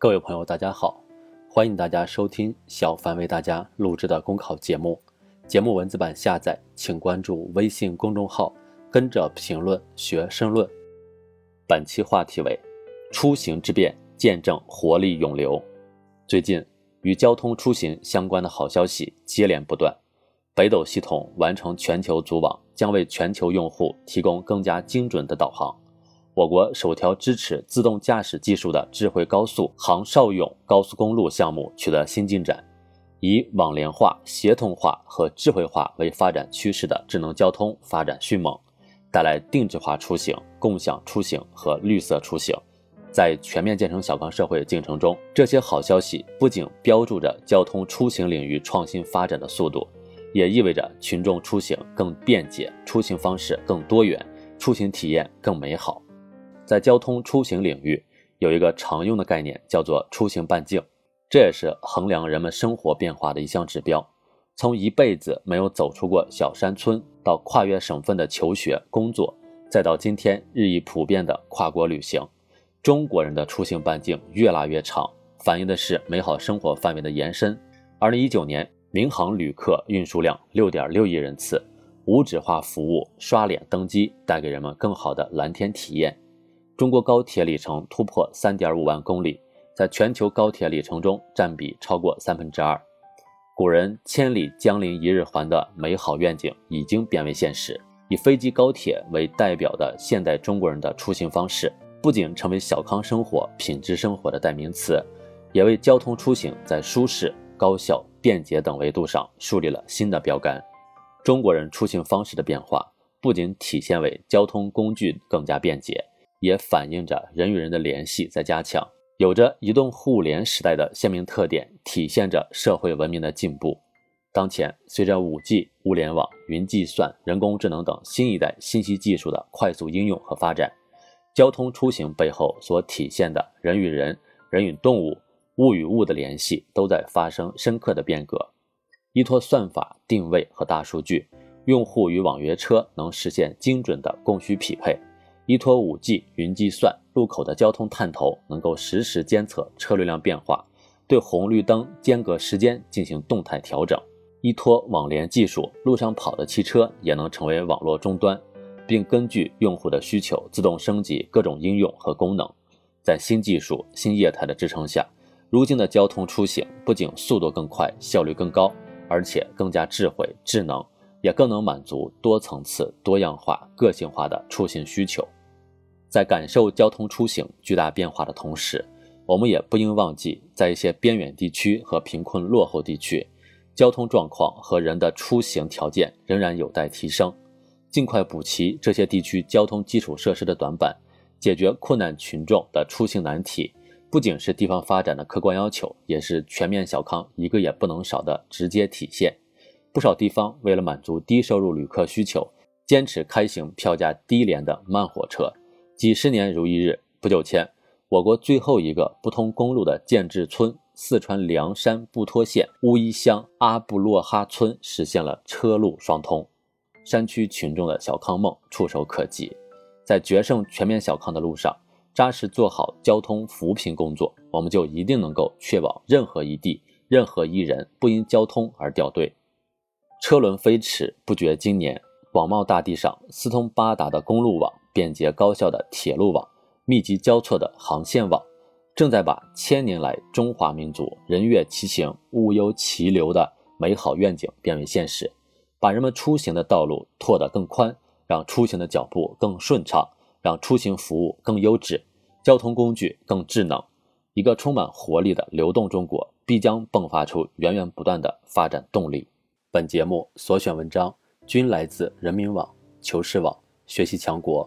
各位朋友，大家好，欢迎大家收听小凡为大家录制的公考节目。节目文字版下载，请关注微信公众号，跟着评论学申论。本期话题为：出行之变，见证活力涌流。最近与交通出行相关的好消息接连不断。北斗系统完成全球组网，将为全球用户提供更加精准的导航。我国首条支持自动驾驶技术的智慧高速杭绍甬高速公路项目取得新进展。以网联化、协同化和智慧化为发展趋势的智能交通发展迅猛，带来定制化出行、共享出行和绿色出行。在全面建成小康社会进程中，这些好消息不仅标注着交通出行领域创新发展的速度。也意味着群众出行更便捷，出行方式更多元，出行体验更美好。在交通出行领域，有一个常用的概念叫做“出行半径”，这也是衡量人们生活变化的一项指标。从一辈子没有走出过小山村，到跨越省份的求学、工作，再到今天日益普遍的跨国旅行，中国人的出行半径越拉越长，反映的是美好生活范围的延伸。二零一九年。民航旅客运输量六点六亿人次，无纸化服务刷脸登机带给人们更好的蓝天体验。中国高铁里程突破三点五万公里，在全球高铁里程中占比超过三分之二。古人“千里江陵一日还”的美好愿景已经变为现实。以飞机、高铁为代表的现代中国人的出行方式，不仅成为小康生活、品质生活的代名词，也为交通出行在舒适。高效、便捷等维度上树立了新的标杆。中国人出行方式的变化，不仅体现为交通工具更加便捷，也反映着人与人的联系在加强，有着移动互联时代的鲜明特点，体现着社会文明的进步。当前，随着 5G、物联网、云计算、人工智能等新一代信息技术的快速应用和发展，交通出行背后所体现的人与人、人与动物。物与物的联系都在发生深刻的变革。依托算法、定位和大数据，用户与网约车能实现精准的供需匹配；依托 5G、云计算，路口的交通探头能够实时监测车流量变化，对红绿灯间隔时间进行动态调整；依托网联技术，路上跑的汽车也能成为网络终端，并根据用户的需求自动升级各种应用和功能。在新技术、新业态的支撑下，如今的交通出行不仅速度更快、效率更高，而且更加智慧、智能，也更能满足多层次、多样化、个性化的出行需求。在感受交通出行巨大变化的同时，我们也不应忘记，在一些边远地区和贫困落后地区，交通状况和人的出行条件仍然有待提升。尽快补齐这些地区交通基础设施的短板，解决困难群众的出行难题。不仅是地方发展的客观要求，也是全面小康一个也不能少的直接体现。不少地方为了满足低收入旅客需求，坚持开行票价低廉的慢火车，几十年如一日。不久前，我国最后一个不通公路的建制村——四川凉山布拖县乌衣乡阿布洛哈村，实现了车路双通，山区群众的小康梦触手可及。在决胜全面小康的路上。扎实做好交通扶贫工作，我们就一定能够确保任何一地、任何一人不因交通而掉队。车轮飞驰不绝经年，广袤大地上四通八达的公路网、便捷高效的铁路网、密集交错的航线网，正在把千年来中华民族人月齐行、物优齐流的美好愿景变为现实，把人们出行的道路拓得更宽，让出行的脚步更顺畅。让出行服务更优质，交通工具更智能，一个充满活力的流动中国必将迸发出源源不断的发展动力。本节目所选文章均来自人民网、求是网、学习强国。